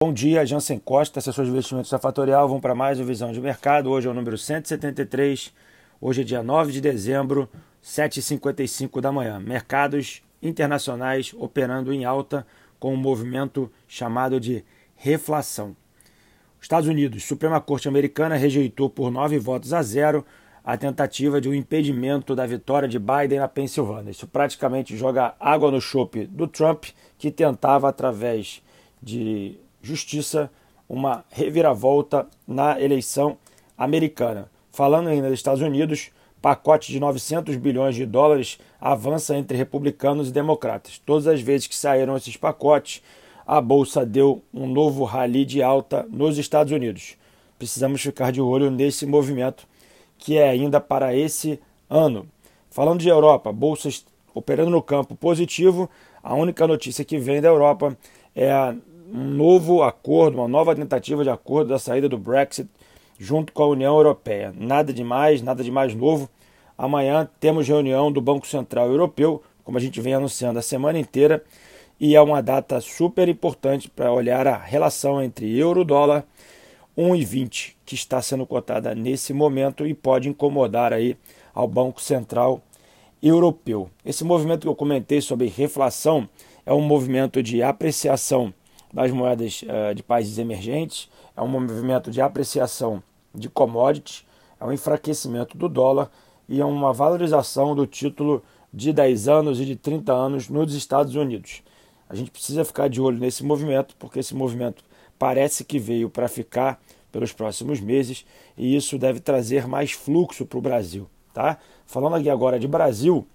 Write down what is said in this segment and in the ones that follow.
Bom dia, Jansen Costa, assessor de investimentos da Fatorial. Vamos para mais uma visão de mercado. Hoje é o número 173. Hoje é dia 9 de dezembro, 7h55 da manhã. Mercados internacionais operando em alta com um movimento chamado de reflação. Estados Unidos, Suprema Corte Americana rejeitou por nove votos a zero a tentativa de um impedimento da vitória de Biden na Pensilvânia. Isso praticamente joga água no chope do Trump, que tentava, através de justiça uma reviravolta na eleição americana. Falando ainda dos Estados Unidos, pacote de 900 bilhões de dólares avança entre republicanos e democratas. Todas as vezes que saíram esses pacotes, a bolsa deu um novo rally de alta nos Estados Unidos. Precisamos ficar de olho nesse movimento que é ainda para esse ano. Falando de Europa, bolsas operando no campo positivo, a única notícia que vem da Europa é a um novo acordo, uma nova tentativa de acordo da saída do Brexit junto com a União Europeia. Nada de mais, nada de mais novo. Amanhã temos reunião do Banco Central Europeu, como a gente vem anunciando a semana inteira, e é uma data super importante para olhar a relação entre euro e dólar 1,20 que está sendo cotada nesse momento e pode incomodar aí ao Banco Central Europeu. Esse movimento que eu comentei sobre reflação é um movimento de apreciação das moedas uh, de países emergentes, é um movimento de apreciação de commodities, é um enfraquecimento do dólar e é uma valorização do título de 10 anos e de 30 anos nos Estados Unidos. A gente precisa ficar de olho nesse movimento, porque esse movimento parece que veio para ficar pelos próximos meses e isso deve trazer mais fluxo para o Brasil. Tá? Falando aqui agora de Brasil,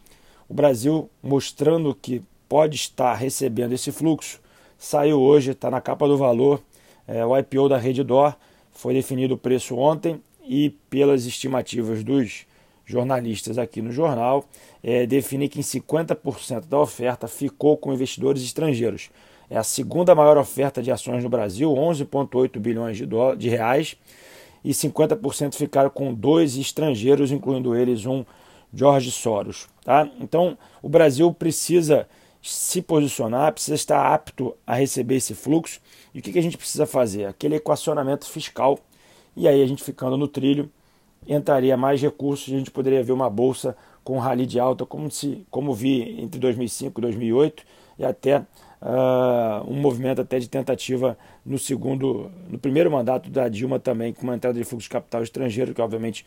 o Brasil mostrando que pode estar recebendo esse fluxo saiu hoje, está na capa do valor. É, o IPO da Reddor foi definido o preço ontem e pelas estimativas dos jornalistas aqui no jornal, é, define que em 50% da oferta ficou com investidores estrangeiros. É a segunda maior oferta de ações no Brasil, 11,8 bilhões de, de reais, e 50% ficaram com dois estrangeiros, incluindo eles um George Soros. Tá? Então, o Brasil precisa se posicionar, precisa estar apto a receber esse fluxo. E o que, que a gente precisa fazer? Aquele equacionamento fiscal. E aí a gente ficando no trilho, entraria mais recursos e a gente poderia ver uma bolsa com um rally de alta, como, se, como vi entre 2005 e 2008, e até uh, um movimento até de tentativa no segundo, no primeiro mandato da Dilma também, com uma entrada de fluxo de capital estrangeiro, que obviamente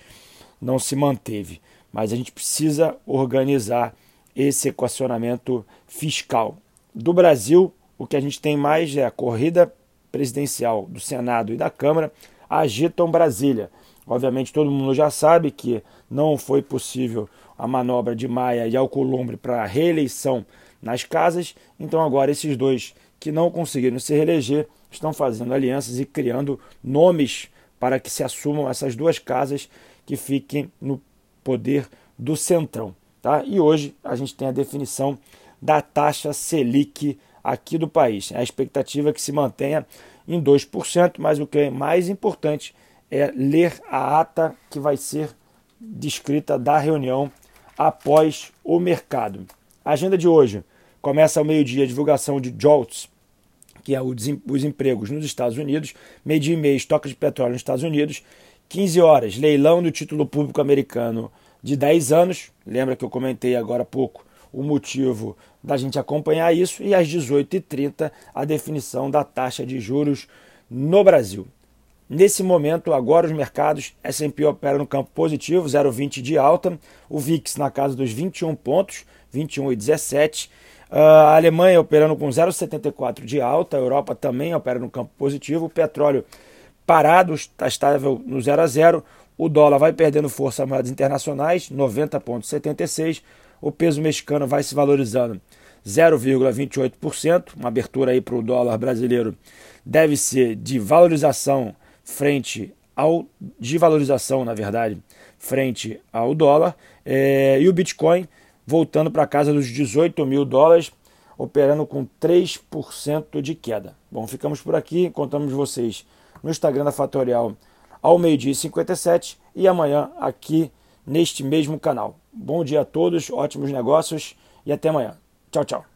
não se manteve. Mas a gente precisa organizar esse equacionamento fiscal. Do Brasil, o que a gente tem mais é a corrida presidencial do Senado e da Câmara agitam Brasília. Obviamente, todo mundo já sabe que não foi possível a manobra de Maia e Alcolumbre para a reeleição nas casas, então agora esses dois que não conseguiram se reeleger estão fazendo alianças e criando nomes para que se assumam essas duas casas que fiquem no poder do Centrão. Tá? E hoje a gente tem a definição da taxa Selic aqui do país. A expectativa é que se mantenha em 2%, mas o que é mais importante é ler a ata que vai ser descrita da reunião após o mercado. A agenda de hoje começa ao meio-dia a divulgação de JOLTS, que é os empregos nos Estados Unidos, meio-dia e meia, estoque de petróleo nos Estados Unidos, 15 horas, leilão do título público americano de 10 anos. Lembra que eu comentei agora há pouco o motivo da gente acompanhar isso. E às 18h30, a definição da taxa de juros no Brasil. Nesse momento, agora os mercados S&P opera no campo positivo, 0,20 de alta, o VIX na casa dos 21 pontos, 21,17. Ah, a Alemanha operando com 0,74 de alta, a Europa também opera no campo positivo, o petróleo parado, está estável no 0 a 0, o dólar vai perdendo força a moedas internacionais, 90,76. O peso mexicano vai se valorizando 0,28%. Uma abertura aí para o dólar brasileiro deve ser de valorização frente ao de valorização, na verdade, frente ao dólar. É, e o Bitcoin voltando para casa dos 18 mil dólares, operando com 3% de queda. Bom, ficamos por aqui. Contamos vocês no Instagram da Fatorial ao meio-dia e 57 e amanhã aqui neste mesmo canal. Bom dia a todos, ótimos negócios e até amanhã. Tchau, tchau.